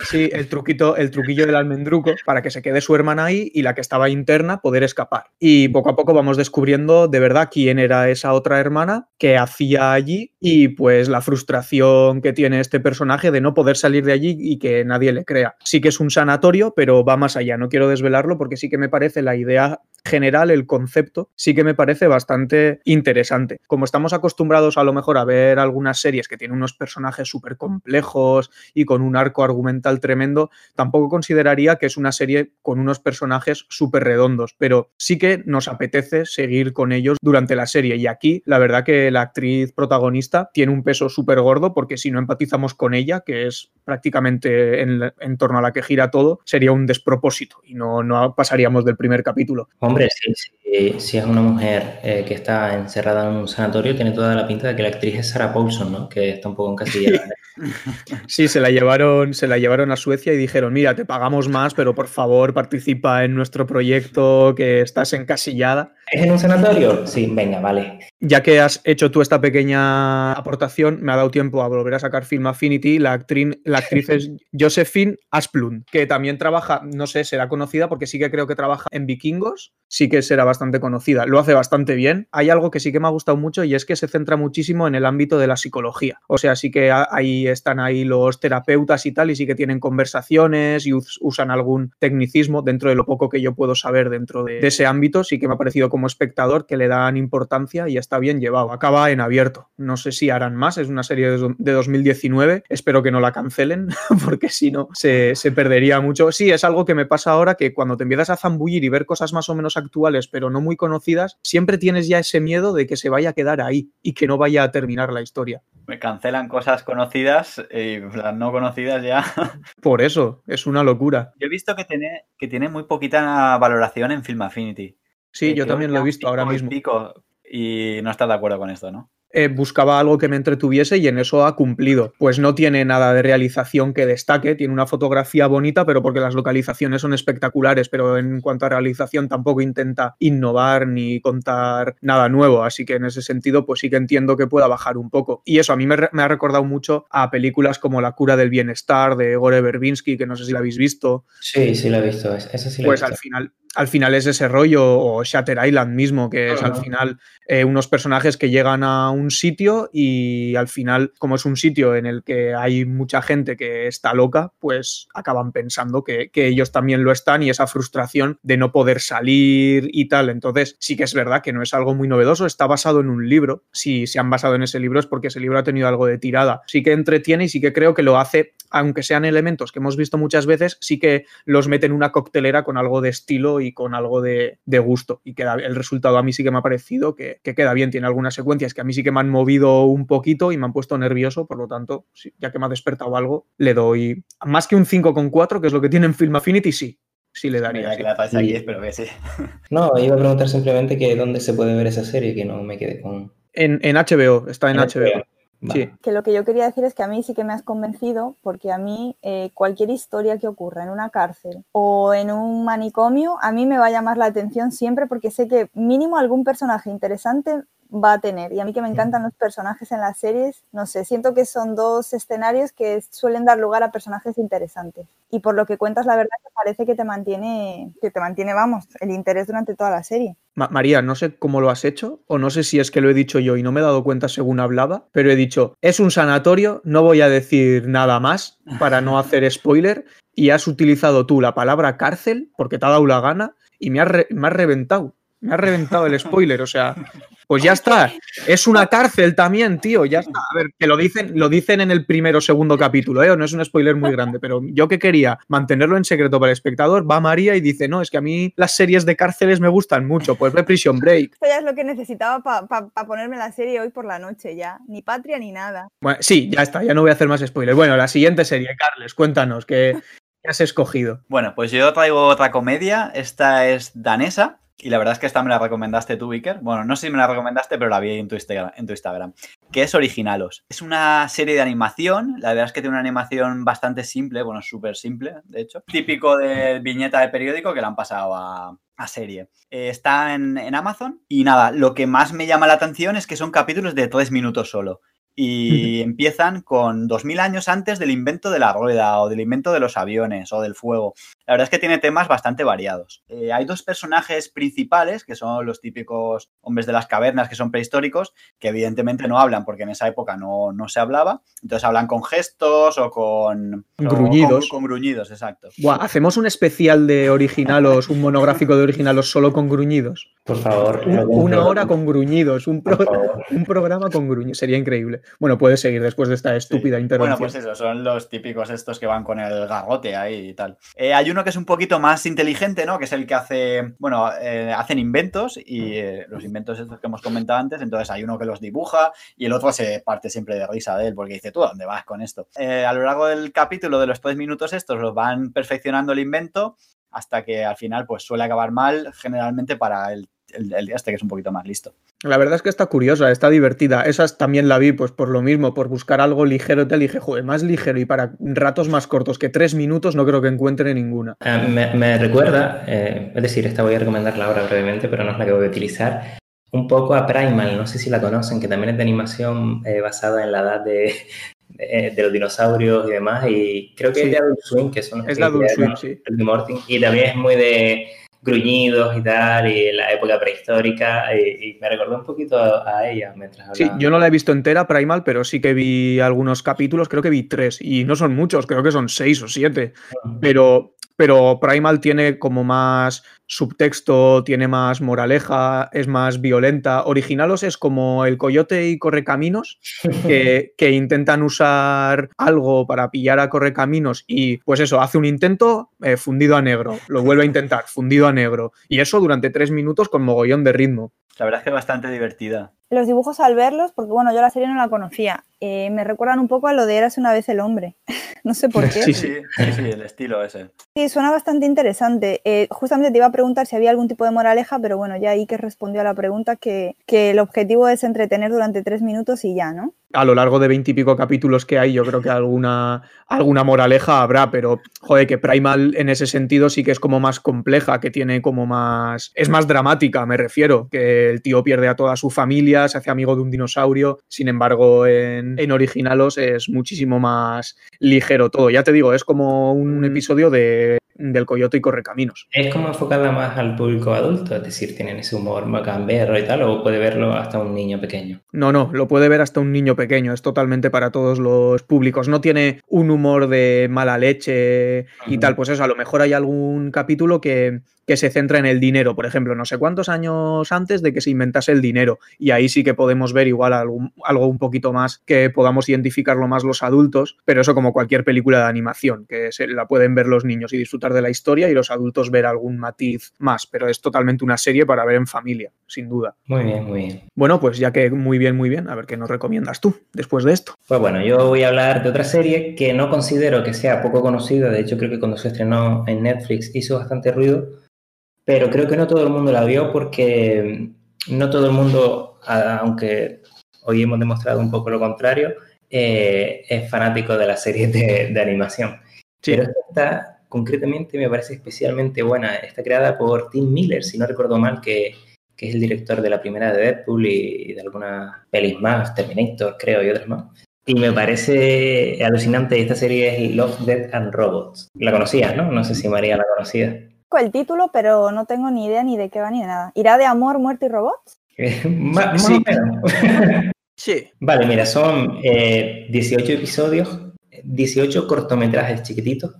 Sí, el truquito, el truquillo del almendruco para que se quede su hermana ahí y la que estaba interna poder escapar. Y poco a poco vamos descubriendo de verdad quién era esa otra hermana, qué hacía allí y pues la frustración que tiene este personaje de no poder salir de allí y que nadie le crea. Sí que es un sanatorio, pero va más allá. No quiero desvelarlo porque sí que me parece la idea general, el concepto, sí que me parece bastante interesante. Como estamos acostumbrados a lo mejor a ver algunas series que tienen unos personajes súper complejos y con un arco argumental tremendo, tampoco consideraría que es una serie con unos personajes súper redondos, pero sí que nos apetece seguir con ellos durante la serie. Y aquí, la verdad que la actriz protagonista tiene un peso súper gordo porque si no empatizamos con ella, que es prácticamente en, torno a la que gira todo, sería un despropósito y no, no pasaríamos del primer capítulo. Hombre, sí, sí. si es una mujer eh, que está encerrada en un sanatorio, tiene toda la pinta de que la actriz es Sarah Paulson, ¿no? Que está un poco encasillada. Sí, se la llevaron, se la llevaron a Suecia y dijeron, mira, te pagamos más, pero por favor participa en nuestro proyecto que estás encasillada. ¿Es en un sanatorio? Sí, venga, vale. Ya que has hecho tú esta pequeña aportación, me ha dado tiempo a volver a sacar Film Affinity. La actriz, la actriz es Josephine Asplund, que también trabaja, no sé, será conocida porque sí que creo que trabaja en Vikingos, sí que será bastante conocida. Lo hace bastante bien. Hay algo que sí que me ha gustado mucho y es que se centra muchísimo en el ámbito de la psicología. O sea, sí que ahí están ahí los terapeutas y tal, y sí que tienen conversaciones y usan algún tecnicismo dentro de lo poco que yo puedo saber dentro de, de ese ámbito. Sí que me ha parecido como espectador que le dan importancia y está bien llevado. Acaba en abierto. No sé si harán más, es una serie de 2019. Espero que no la cancelen, porque si no se, se, perdería mucho. Sí, es algo que me pasa ahora que cuando te empiezas a zambullir y ver cosas más o menos actuales, pero no muy conocidas, siempre tienes ya ese miedo de que se vaya a quedar ahí y que no vaya a terminar la historia. Me cancelan cosas conocidas y las no conocidas ya. Por eso, es una locura. Yo he visto que tiene, que tiene muy poquita valoración en Film Affinity. Sí, yo también lo he visto ahora mismo. Y no estás de acuerdo con esto, ¿no? Eh, buscaba algo que me entretuviese y en eso ha cumplido. Pues no tiene nada de realización que destaque, tiene una fotografía bonita, pero porque las localizaciones son espectaculares, pero en cuanto a realización tampoco intenta innovar ni contar nada nuevo, así que en ese sentido pues sí que entiendo que pueda bajar un poco. Y eso a mí me, ha recordado mucho a películas como La cura del bienestar de Gore Verbinski, que no sé si la habéis visto. Sí, sí la he visto, esa sí la pues visto. al final al final es ese rollo, o Shatter Island mismo, que es al final eh, unos personajes que llegan a un sitio y al final, como es un sitio en el que hay mucha gente que está loca, pues acaban pensando que, ellos también lo están y esa frustración de no poder salir y tal. Entonces, sí que es verdad que no es algo muy novedoso, está basado en un libro. Si se han basado en ese libro es porque ese libro ha tenido algo de tirada. Sí que entretiene y sí que creo que lo hace, aunque sean elementos que hemos visto muchas veces, sí que los mete en una coctelera con algo de estilo y con algo de, gusto. Y queda, el resultado a mí sí que me ha parecido que, queda bien. Tiene algunas secuencias que a mí sí que me han movido un poquito y me han puesto nervioso. Por lo tanto, ya que me ha despertado algo, le doy más que un 5,4, que es lo que tiene en Film Affinity, sí. Sí le daría. que la aquí, espero que sí. No, iba a preguntar simplemente que dónde se puede ver esa serie, que no me quede con... En, en HBO, está en, HBO. Que lo que yo quería decir es que a mí sí que me has convencido, porque a mí eh, cualquier historia que ocurra en una cárcel o en un manicomio, a mí me va a llamar la atención siempre porque sé que mínimo algún personaje interesante va a tener. Y a mí que me encantan los personajes en las series, no sé, siento que son dos escenarios que suelen dar lugar a personajes interesantes. Y por lo que cuentas, la verdad que parece que te mantiene, que te mantiene, vamos, el interés durante toda la serie. María, no sé cómo lo has hecho, o no sé si es que lo he dicho yo y no me he dado cuenta según hablaba, pero he dicho, es un sanatorio, no voy a decir nada más para no hacer spoiler, y has utilizado tú la palabra cárcel porque te ha dado la gana y me me has reventado. Me ha reventado el spoiler, o sea, pues ya está. Es una cárcel también, tío. Ya está. A ver, que lo dicen, lo dicen en el primero o segundo capítulo, ¿eh? No es un spoiler muy grande, pero yo que quería mantenerlo en secreto para el espectador, va María y dice, no, es que a mí las series de cárceles me gustan mucho. Pues ve Prison Break. Esto ya es lo que necesitaba para ponerme la serie hoy por la noche, ya. Ni patria ni nada. Bueno, sí, ya está. Ya no voy a hacer más spoilers. Bueno, la siguiente serie, Carles, cuéntanos, ¿qué has escogido? Bueno, pues yo traigo otra comedia. Esta es danesa y la verdad es que esta me la recomendaste tú, Iker. Bueno, no sé si me la recomendaste, pero la vi en tu, Instagram, en tu Instagram. Que es Originalos. Es una serie de animación. La verdad es que tiene una animación bastante simple, bueno, súper simple, de hecho. Típico de viñeta de periódico que la han pasado a, serie. Eh, está en, en, Amazon y nada, lo que más me llama la atención es que son capítulos de tres minutos solo y empiezan con 2000 años antes del invento de la rueda o del invento de los aviones o del fuego. La verdad es que tiene temas bastante variados. Eh, hay dos personajes principales, que son los típicos hombres de las cavernas, que son prehistóricos, que evidentemente no hablan porque en esa época no, se hablaba. Entonces hablan con gestos o con... Gruñidos. Con, gruñidos, exacto. ¿Hacemos un especial de originalos, un monográfico de originalos solo con gruñidos? Por favor. una hora con gruñidos, un, un programa con gruñidos. Sería increíble. Bueno, puedes seguir después de esta estúpida intervención. Bueno, pues eso, son los típicos estos que van con el garrote ahí y tal. Eh, hay uno que es un poquito más inteligente, ¿no? Que es el que hace, bueno, eh, hacen inventos y eh, los inventos estos que hemos comentado antes, entonces hay uno que los dibuja y el otro se parte siempre de risa de él porque dice, ¿tú a dónde vas con esto? a lo largo del capítulo de los tres minutos estos los van perfeccionando el invento hasta que al final pues suele acabar mal generalmente para el el, el día este que es un poquito más listo. La verdad es que está curiosa, está divertida. Esas también la vi, pues por lo mismo, por buscar algo ligero te dije, joder, más ligero y para ratos más cortos que tres minutos no creo que encuentre ninguna. Ah, me, me recuerda, eh, es decir, esta voy a recomendarla ahora brevemente, pero no es la que voy a utilizar, un poco a Primal, no sé si la conocen, que también es de animación eh, basada en la edad de, de, de los dinosaurios y demás, y creo que Sí. es de Adult Swim, que son los Es que de Adult Swim, sí. Y también es muy de gruñidos y tal, y la época prehistórica, y, y me recordó un poquito a, a ella mientras Sí, hablaba. yo no la he visto entera, Primal, pero sí que vi algunos capítulos, creo que vi tres, y no son muchos, creo que son seis o siete. Pero, pero Primal tiene como más subtexto, tiene más moraleja, es más violenta. Originalos es como el coyote y correcaminos, que, que intentan usar algo para pillar a correcaminos y pues eso, hace un intento eh, fundido a negro, lo vuelve a intentar, fundido a negro. Y eso durante tres minutos con mogollón de ritmo. La verdad es que es bastante divertida. Los dibujos al verlos, porque bueno, yo la serie no la conocía, eh, me recuerdan un poco a lo de Érase una vez el hombre. no sé por qué. Sí, Sí, sí, sí, el estilo ese. Sí, suena bastante interesante. Eh, justamente te iba a preguntar si había algún tipo de moraleja, pero bueno, ya ahí que respondió a la pregunta que, que el objetivo es entretener durante tres minutos y ya, ¿no? a lo largo de veintipico capítulos que hay, yo creo que alguna, alguna moraleja habrá, pero joder, que Primal en ese sentido sí que es como más compleja, que tiene como más. Es más dramática, me refiero. Que el tío pierde a toda su familia, se hace amigo de un dinosaurio. Sin embargo, en, en Originalos es muchísimo más ligero todo. Ya te digo, es como un episodio de, del Coyote y Correcaminos. ¿Es como enfocarla más al público adulto? Es decir, ¿tienen ese humor macambero y tal? ¿O puede verlo hasta un niño pequeño? No, no, lo puede ver hasta un niño pequeño, es totalmente para todos los públicos. No tiene un humor de mala leche y tal. Pues eso, a lo mejor hay algún capítulo que, que se centra en el dinero, por ejemplo, no sé cuántos años antes de que se inventase el dinero. Y ahí sí que podemos ver igual algo un poquito más que podamos identificarlo más los adultos, pero eso como cualquier película de animación, que se la pueden ver los niños y disfrutar de la historia y los adultos ver algún matiz más, pero es totalmente una serie para ver en familia, sin duda. Muy bien, muy bien. Bueno, pues ya que muy bien, muy bien, a ver qué nos recomiendas tú después de esto. Pues bueno, yo voy a hablar de otra serie que no considero que sea poco conocida, de hecho creo que cuando se estrenó en Netflix hizo bastante ruido, pero creo que no todo el mundo la vio porque no todo el mundo, aunque hoy hemos demostrado un poco lo contrario, eh, es fanático de las series de, de animación. Sí. Pero esta concretamente me parece especialmente buena, está creada por Tim Miller, si no recuerdo mal, que, que es el director de la primera de Deadpool y, y de algunas pelis más, Terminator creo y otras más. Y me parece alucinante, esta serie es Love, Death and Robots. La conocías, ¿no? No sé si María la conocía. Conozco el título, pero no tengo ni idea ni de qué va ni de nada. ¿Irá de amor, muerte y robots? Más Sí. o menos. Sí. Vale, mira, son eh, 18 episodios, 18 cortometrajes chiquititos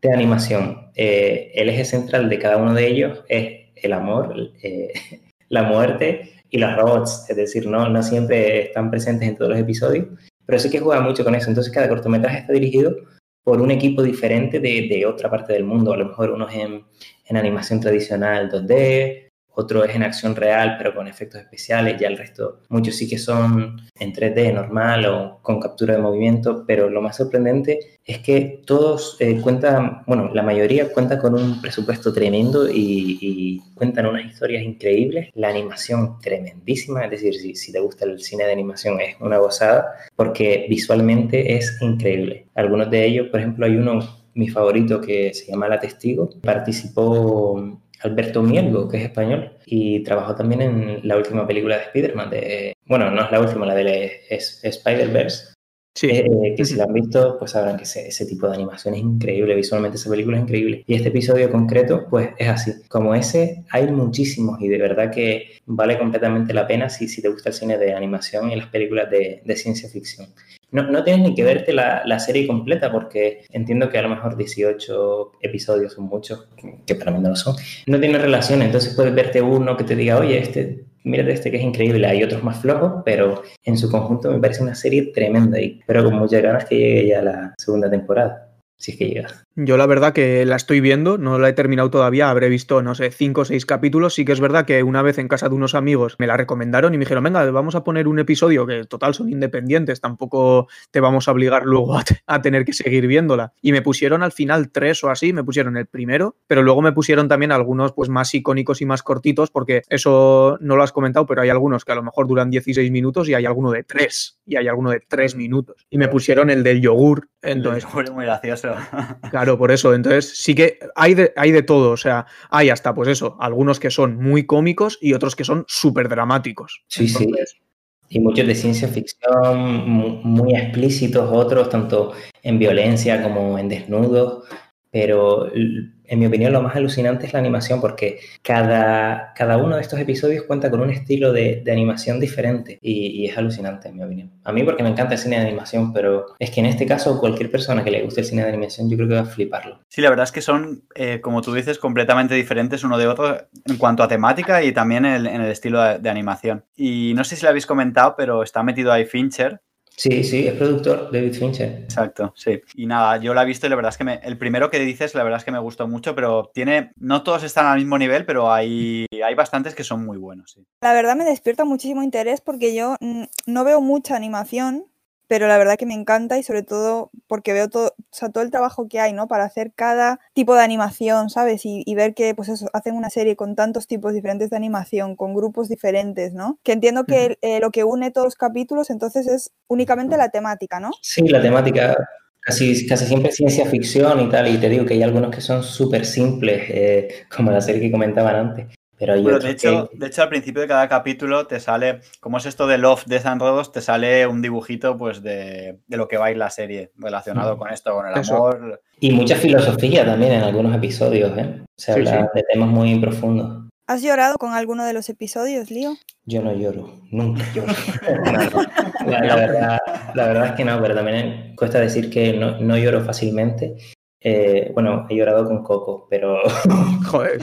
de animación. Eh, el eje central de cada uno de ellos es el amor, eh, la muerte y los robots. Es decir, no, no siempre están presentes en todos los episodios, pero sí que juega mucho con eso. Entonces, cada cortometraje está dirigido por un equipo diferente de, de otra parte del mundo. A lo mejor uno es en, en animación tradicional 2D, otro es en acción real, pero con efectos especiales, ya el resto, muchos sí que son en 3D normal o con captura de movimiento, pero lo más sorprendente es que todos eh, cuentan, bueno, la mayoría cuenta con un presupuesto tremendo y, cuentan unas historias increíbles, la animación tremendísima, es decir, si, si te gusta el cine de animación es una gozada, porque visualmente es increíble. Algunos de ellos, por ejemplo, hay uno, mi favorito, que se llama La Testigo, participó Alberto Mielgo, que es español, y trabajó también en la última película de Spider-Man, de, bueno, no es la última, la de Spider-Verse, Sí. eh, que si la han visto, pues sabrán que ese, ese tipo de animación es increíble, visualmente esa película es increíble. Y este episodio concreto, pues es así. Como ese, hay muchísimos y de verdad que vale completamente la pena si, si te gusta el cine de animación y las películas de, de ciencia ficción. No, no tienes ni que verte la, la serie completa porque entiendo que a lo mejor 18 episodios son muchos, que para mí no lo son. No tiene relación, entonces puedes verte uno que te diga, oye, este, mírate este que es increíble. Hay otros más flojos, pero en su conjunto me parece una serie tremenda y espero con muchas ganas que llegue ya la segunda temporada. Si es que llega. Yo la verdad que la estoy viendo, no la he terminado todavía, habré visto, no sé, cinco o seis capítulos. Sí que es verdad que una vez en casa de unos amigos me la recomendaron y me dijeron, venga, vamos a poner un episodio que total son independientes, tampoco te vamos a obligar luego a, tener que seguir viéndola. Y me pusieron al final tres o así, me pusieron el primero, pero luego me pusieron también algunos pues más icónicos y más cortitos, porque eso no lo has comentado, pero hay algunos que a lo mejor duran 16 minutos y hay alguno de tres, y hay alguno de tres minutos. Y me pusieron el del yogur, entonces... El yogur muy gracioso. Claro, por eso. Entonces, sí que hay de, hay de todo. O sea, hay hasta, pues eso, algunos que son muy cómicos y otros que son súper dramáticos. Sí, sí. Y muchos de ciencia ficción muy explícitos, otros tanto en violencia como en desnudos. Pero en mi opinión, lo más alucinante es la animación, porque cada, cada uno de estos episodios cuenta con un estilo de, animación diferente y, es alucinante, en mi opinión. A mí porque me encanta el cine de animación, pero es que en este caso cualquier persona que le guste el cine de animación yo creo que va a fliparlo. Sí, la verdad es que son, eh, como tú dices, completamente diferentes uno de otro en cuanto a temática y también en, el estilo de, de, animación. Y no sé si lo habéis comentado, pero está metido ahí Fincher, Sí, sí, es productor David Fincher. Exacto, sí. Y nada, yo la he visto y la verdad es que me, el primero que dices, la verdad es que me gustó mucho, pero tiene, no todos están al mismo nivel, pero hay, hay bastantes que son muy buenos, sí. La verdad me despierta muchísimo interés porque yo no veo mucha animación, pero la verdad que me encanta y sobre todo porque veo todo, o sea, todo el trabajo que hay, ¿no? Para hacer cada tipo de animación, ¿sabes? Y, ver que, pues eso, hacen una serie con tantos tipos diferentes de animación, con grupos diferentes, ¿no? Que entiendo que eh, lo que une todos los capítulos entonces es únicamente la temática, ¿no? Sí, la temática. Casi, casi siempre ciencia ficción y tal, y te digo que hay algunos que son súper simples, eh, como la serie que comentaban antes. Pero de, hecho, de hecho, al principio de cada capítulo te sale, como es esto de Love, Death and Robots, te sale un dibujito pues de, lo que va a ir la serie relacionado mm. con esto, con el amor. Y mucha filosofía también en algunos episodios, ¿eh? Se habla de temas muy profundos. ¿Has llorado con alguno de los episodios, Lío? Yo no lloro, nunca lloro. la, verdad, la, verdad, es que no, pero también cuesta decir que no, no lloro fácilmente. Eh, bueno, he llorado con Coco, pero. Joder,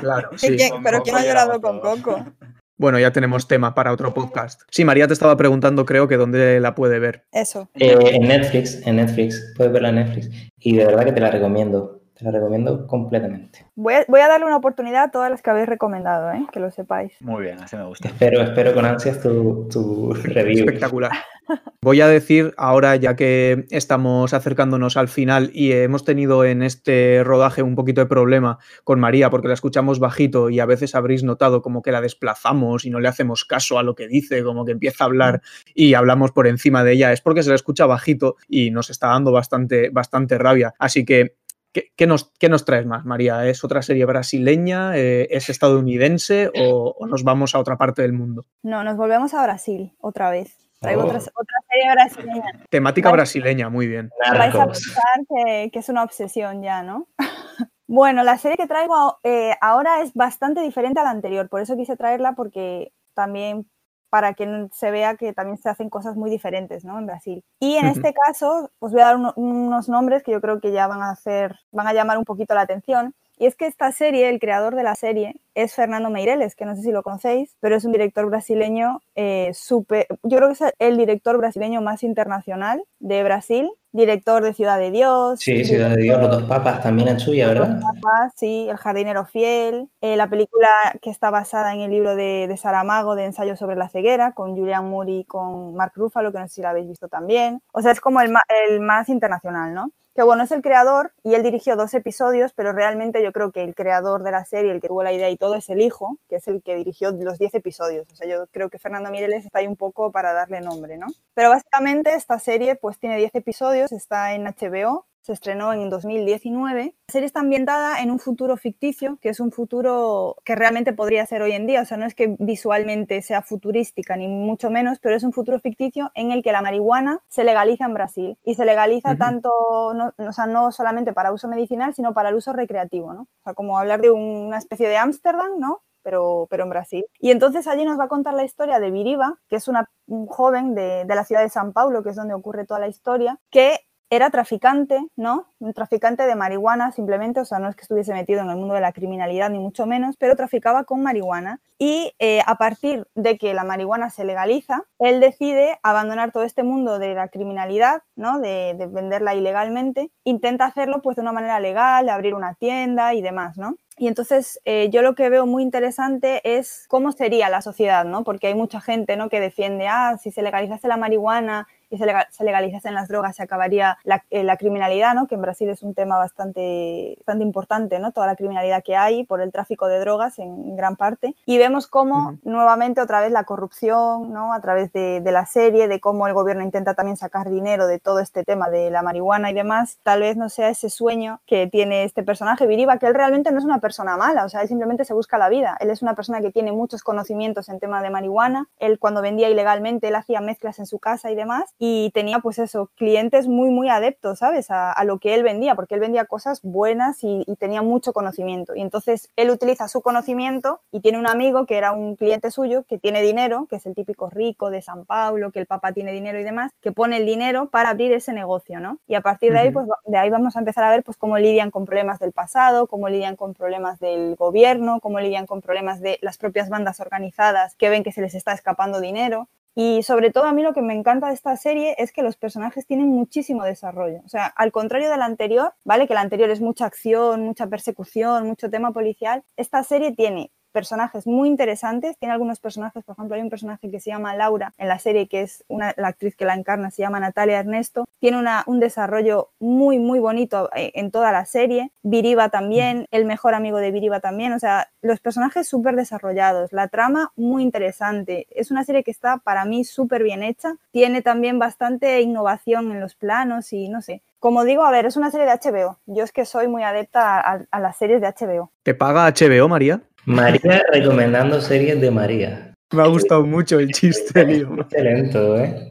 claro. Sí. ¿Pero quién ha llorado con Coco? Bueno, ya tenemos tema para otro podcast. Sí, María te estaba preguntando, creo que dónde la puede ver. Eso. Eh, en Netflix, en Netflix. Puedes verla en Netflix. Y de verdad que te la recomiendo. Te la recomiendo completamente. Voy a, darle una oportunidad a todas las que habéis recomendado, ¿eh? que lo sepáis. Muy bien, así me gusta. Espero, espero con ansias tu, tu review. Espectacular. Voy a decir ahora, ya que estamos acercándonos al final y hemos tenido en este rodaje un poquito de problema con María porque la escuchamos bajito y a veces habréis notado como que la desplazamos y no le hacemos caso a lo que dice, como que empieza a hablar y hablamos por encima de ella, es porque se la escucha bajito y nos está dando bastante, bastante rabia. Así que ¿Qué, nos, nos, traes más, María? ¿Es otra serie brasileña? Eh, ¿Es estadounidense o, o, nos vamos a otra parte del mundo? No, nos volvemos a Brasil otra vez. Traigo otra, serie brasileña. Temática brasileña, muy bien. Vais a pensar que, es una obsesión ya, ¿no? bueno, la serie que traigo eh, ahora es bastante diferente a la anterior, por eso quise traerla porque también para que se vea que también se hacen cosas muy diferentes ¿no? en Brasil. Y en este caso os voy a dar unos nombres que yo creo que ya van a hacer, van a llamar un poquito la atención. Y es que esta serie, el creador de la serie, es Fernando Meireles, que no sé si lo conocéis, pero es un director brasileño eh, súper, yo creo que es el director brasileño más internacional de Brasil, director de Ciudad de Dios. Sí, Ciudad de Dios, Los dos papas también en suya, ¿verdad? Los papas, sí, El jardinero fiel, eh, la película que está basada en el libro de, de, Saramago de Ensayo sobre la ceguera, con Julian Moore y con Mark Ruffalo, que no sé si la habéis visto también. O sea, es como el, el más internacional, ¿no? Que bueno, es el creador y él dirigió dos episodios, pero realmente yo creo que el creador de la serie, el que tuvo la idea y todo, es el hijo, que es el que dirigió los 10 episodios. O sea, yo creo que Fernando Mireles está ahí un poco para darle nombre, ¿no? Pero básicamente esta serie pues tiene 10 episodios, está en HBO, se estrenó en 2019. La serie está ambientada en un futuro ficticio, que es un futuro que realmente podría ser hoy en día, o sea, no es que visualmente sea futurística, ni mucho menos, pero es un futuro ficticio en el que la marihuana se legaliza en Brasil y se legaliza tanto, no, o sea, no solamente para uso medicinal, sino para el uso recreativo, ¿no? O sea, como hablar de una especie de Ámsterdam, ¿no? Pero, pero, en Brasil. Y entonces allí nos va a contar la historia de Viriba, que es una joven de, de, la ciudad de San Paulo, que es donde ocurre toda la historia, que era traficante, ¿no? Un traficante de marihuana simplemente, o sea, no es que estuviese metido en el mundo de la criminalidad ni mucho menos, pero traficaba con marihuana. Y eh, a partir de que la marihuana se legaliza, él decide abandonar todo este mundo de la criminalidad, ¿no? De, de venderla ilegalmente, intenta hacerlo pues de una manera legal, de abrir una tienda y demás, ¿no? Y entonces eh, yo lo que veo muy interesante es cómo sería la sociedad, ¿no? Porque hay mucha gente, ¿no? Que defiende, ah, si se legalizase la marihuana legal, se legalizasen las drogas, se acabaría la, eh, la, criminalidad, ¿no? que en Brasil es un tema bastante, bastante importante, ¿no? toda la criminalidad que hay por el tráfico de drogas en gran parte. Y vemos cómo uh -huh. nuevamente otra vez la corrupción, ¿no? a través de, de, la serie, de cómo el gobierno intenta también sacar dinero de todo este tema de la marihuana y demás, tal vez no sea ese sueño que tiene este personaje, Viriba, que él realmente no es una persona mala, o sea, él simplemente se busca la vida. Él es una persona que tiene muchos conocimientos en tema de marihuana, él cuando vendía ilegalmente, él hacía mezclas en su casa y demás, y tenía pues eso, clientes muy, muy adeptos, ¿sabes? A, a lo que él vendía, porque él vendía cosas buenas y, y, tenía mucho conocimiento. Y entonces él utiliza su conocimiento y tiene un amigo que era un cliente suyo que tiene dinero, que es el típico rico de San Pablo, que el papá tiene dinero y demás, que pone el dinero para abrir ese negocio, ¿no? Y a partir de ahí, pues de ahí vamos a empezar a ver pues cómo lidian con problemas del pasado, cómo lidian con problemas del gobierno, cómo lidian con problemas de las propias bandas organizadas que ven que se les está escapando dinero. Y sobre todo a mí lo que me encanta de esta serie es que los personajes tienen muchísimo desarrollo. O sea, al contrario de la anterior, ¿vale? Que la anterior es mucha acción, mucha persecución, mucho tema policial. Esta serie tiene personajes muy interesantes. Tiene algunos personajes, por ejemplo, hay un personaje que se llama Laura en la serie, que es una, la actriz que la encarna, se llama Natalia Ernesto. Tiene una, un desarrollo muy, muy bonito eh, en toda la serie. Viriba también, el mejor amigo de Viriba también. O sea, los personajes súper desarrollados, la trama muy interesante. Es una serie que está para mí súper bien hecha. Tiene también bastante innovación en los planos y no sé, como digo, a ver, es una serie de HBO. Yo es que soy muy adepta a, a, las series de HBO. ¿Te paga HBO, María? María recomendando series de María. Me ha gustado mucho el chiste, Lío. Excelente,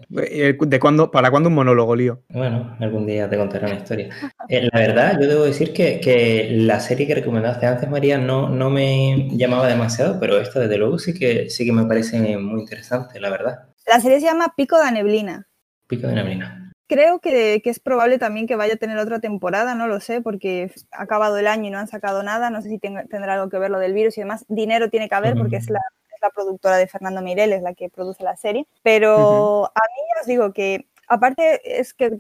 ¿eh? ¿De cuándo, ¿Para cuándo un monólogo, Lío? Bueno, algún día te contaré una historia. Eh, la verdad, yo debo decir que, que, la serie que recomendaste antes, María, no, no me llamaba demasiado, pero esta, desde luego, sí que, sí que me parece muy interesante, la verdad. La serie se llama Pico de Neblina. Pico de Neblina creo que, que, es probable también que vaya a tener otra temporada, no lo sé, porque ha acabado el año y no han sacado nada, no sé si ten, tendrá algo que ver lo del virus y demás. Dinero tiene que haber porque es la, es la productora de Fernando Mireles la que produce la serie, pero uh -huh. a mí os digo que aparte es que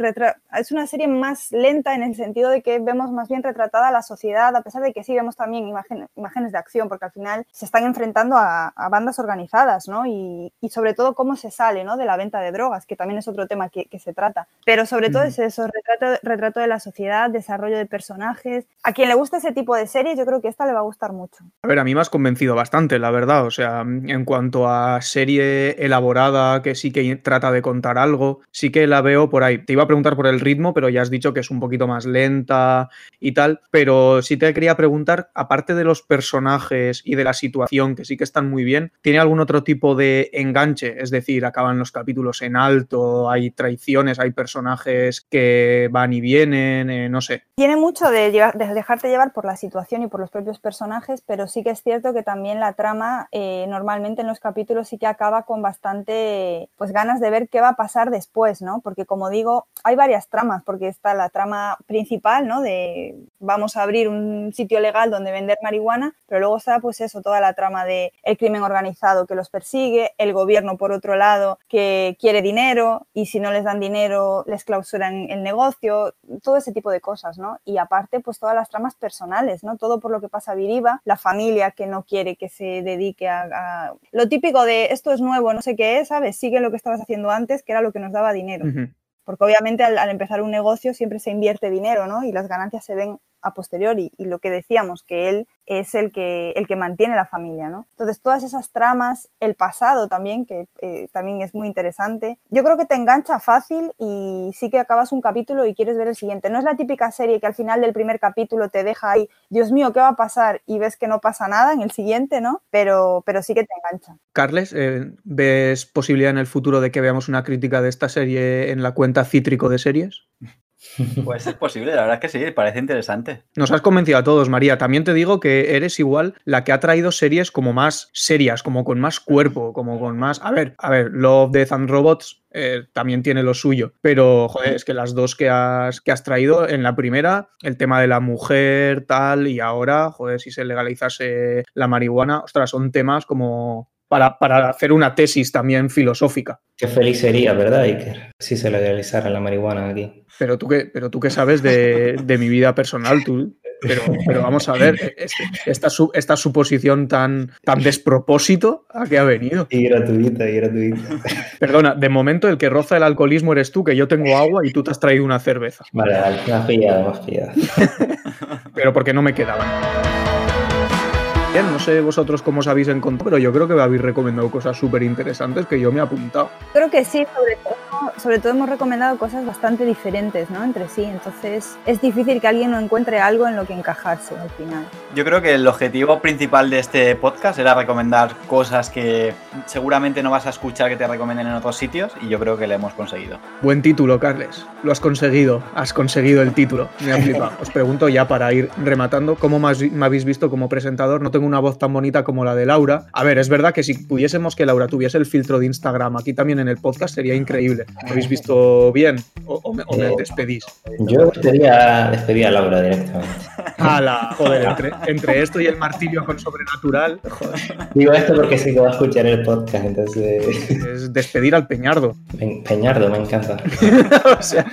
es una serie más lenta en el sentido de que vemos más bien retratada la sociedad, a pesar de que sí vemos también imagen, imágenes de acción, porque al final se están enfrentando a, a bandas organizadas, ¿no? Y, y, sobre todo cómo se sale, ¿no? De la venta de drogas, que también es otro tema que, que se trata. Pero sobre todo es eso, retrato, retrato de la sociedad, desarrollo de personajes. A quien le gusta ese tipo de series, yo creo que esta le va a gustar mucho. A ver, a mí me has convencido bastante, la verdad. O sea, en cuanto a serie elaborada, que sí que trata de contar algo, sí que la veo por ahí. Te iba a preguntar por el ritmo, pero ya has dicho que es un poquito más lenta y tal. Pero sí te quería preguntar, aparte de los personajes y de la situación, que sí que están muy bien, ¿tiene algún otro tipo de enganche? Es decir, acaban los capítulos en alto, hay traiciones, hay personajes que van y vienen, eh, no sé. Tiene mucho de, dejarte llevar por la situación y por los propios personajes, pero sí que es cierto que también la trama eh, normalmente en los capítulos sí que acaba con bastante pues ganas de ver qué va a pasar después, ¿no? Porque como digo, hay varias tramas, porque está la trama principal, ¿no? De vamos a abrir un sitio legal donde vender marihuana, pero luego está pues eso, toda la trama de el crimen organizado que los persigue, el gobierno por otro lado que quiere dinero y si no les dan dinero les clausuran el negocio, todo ese tipo de cosas, ¿no? Y aparte pues todas las tramas personales, ¿no? Todo por lo que pasa a Viriba, la familia que no quiere que se dedique a, a... Lo típico de esto es nuevo, no sé qué es, ¿sabes? Sigue lo que estabas haciendo antes, que era lo que nos daba dinero. Uh -huh. Porque obviamente al, al, empezar un negocio siempre se invierte dinero, ¿no? Y las ganancias se ven a posteriori. Y lo que decíamos, que él es el que, el que mantiene la familia, ¿no? Entonces, todas esas tramas, el pasado también, que eh, también es muy interesante, yo creo que te engancha fácil y sí que acabas un capítulo y quieres ver el siguiente. No es la típica serie que al final del primer capítulo te deja ahí, Dios mío, ¿qué va a pasar? Y ves que no pasa nada en el siguiente, ¿no? Pero, pero sí que te engancha. Carles, eh, ¿ves posibilidad en el futuro de que veamos una crítica de esta serie en la cuenta Cítrico de series? Pues es posible, la verdad es que sí, parece interesante. Nos has convencido a todos, María. También te digo que eres igual la que ha traído series como más serias, como con más cuerpo, como con más. A ver, a ver, Love, Death and Robots eh, también tiene lo suyo. Pero, joder, es que las dos que has, que has traído, en la primera, el tema de la mujer, tal, y ahora, joder, si se legalizase la marihuana, ostras, son temas como para, para hacer una tesis también filosófica. Qué feliz sería, ¿verdad, Iker? Si se legalizara la marihuana aquí. Pero tú qué, pero tú qué sabes de, de mi vida personal, tú. Pero, pero vamos a ver, este- esta, su- esta suposición tan, tan despropósito, ¿a qué ha venido? Y gratuita, y gratuita. Perdona, de momento el que roza el alcoholismo eres tú, que yo tengo agua y tú te has traído una cerveza. Vale, vale, me has pillado, me has pillado. Pero porque no me quedaban. Bien, no sé vosotros cómo os habéis encontrado, pero yo creo que me habéis recomendado cosas súper interesantes que yo me he apuntado. Creo que sí, sobre todo, sobre todo hemos recomendado cosas bastante diferentes ¿no? entre sí, entonces es difícil que alguien no encuentre algo en lo que encajarse al final. Yo creo que el objetivo principal de este podcast era recomendar cosas que seguramente no vas a escuchar que te recomienden en otros sitios y yo creo que lo hemos conseguido. Buen título, Carles. Lo has conseguido. Has conseguido el título. Me ha flipado. Os pregunto ya para ir rematando, ¿cómo me habéis visto como presentador? No tengo una voz tan bonita como la de Laura. A ver, es verdad que si pudiésemos que Laura tuviese el filtro de Instagram aquí también en el podcast sería increíble. ¿Me habéis visto bien? ¿O, o me, o me Eh, despedís? Yo despedía, despedía a Laura directamente. ¡Hala! Joder, entre, entre esto y el martirio con sobrenatural, joder, Digo esto porque sí que va a escuchar el podcast, entonces. es despedir al Peñardo. Pe- Peñardo, me encanta. o sea,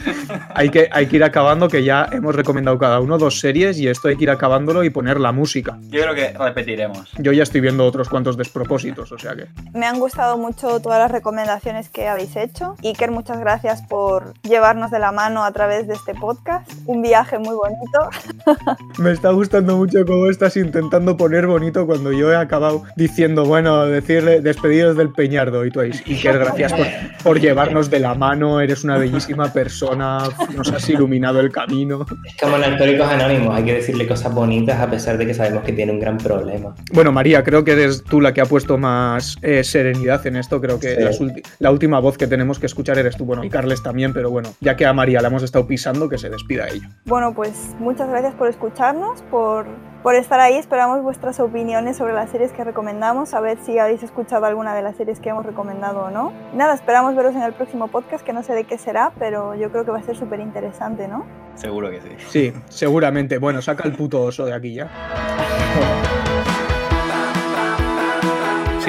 hay que, hay que ir acabando que ya hemos recomendado cada uno dos series y esto hay que ir acabándolo y poner la música. Yo creo que repetiremos. Yo ya estoy viendo otros cuantos despropósitos, o sea que. Me han gustado mucho todas las recomendaciones que habéis hecho. Muchas gracias por llevarnos de la mano a través de este podcast. Un viaje muy bonito. Me está gustando mucho cómo estás intentando poner bonito cuando yo he acabado diciendo, bueno, decirle despedidos del Peñardo y tú ahí, Iker, gracias por, por llevarnos de la mano, eres una bellísima persona, nos has iluminado el camino. Es como en Alcohólicos Anónimos, hay que decirle cosas bonitas a pesar de que sabemos que tiene un gran problema. Bueno, María, creo que eres tú la que ha puesto más eh, serenidad en esto. Creo que Sí. la última voz que tenemos que escuchar eres tú. Bueno, y Carles también, pero bueno, ya que a María la hemos estado pisando, que se despida ella. Bueno, pues muchas gracias por escucharnos, por, por estar ahí. Esperamos vuestras opiniones sobre las series que recomendamos, a ver si habéis escuchado alguna de las series que hemos recomendado o no. Nada, esperamos veros en el próximo podcast, que no sé de qué será, pero yo creo que va a ser súper interesante, ¿no? Seguro que sí. Sí, seguramente. Bueno, saca el puto oso de aquí ya.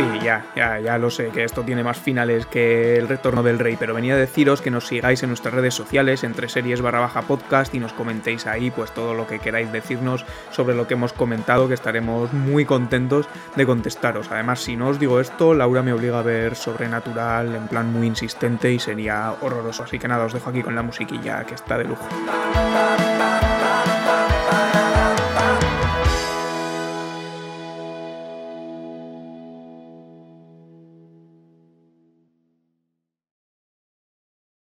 Sí, ya, ya, ya lo sé, que esto tiene más finales que el retorno del rey, pero venía a deciros que nos sigáis en nuestras redes sociales, entre series barra baja podcast, y nos comentéis ahí pues todo lo que queráis decirnos sobre lo que hemos comentado, que estaremos muy contentos de contestaros. Además, si no os digo esto, Laura me obliga a ver sobrenatural en plan muy insistente y sería horroroso. Así que nada, os dejo aquí con la musiquilla que está de lujo.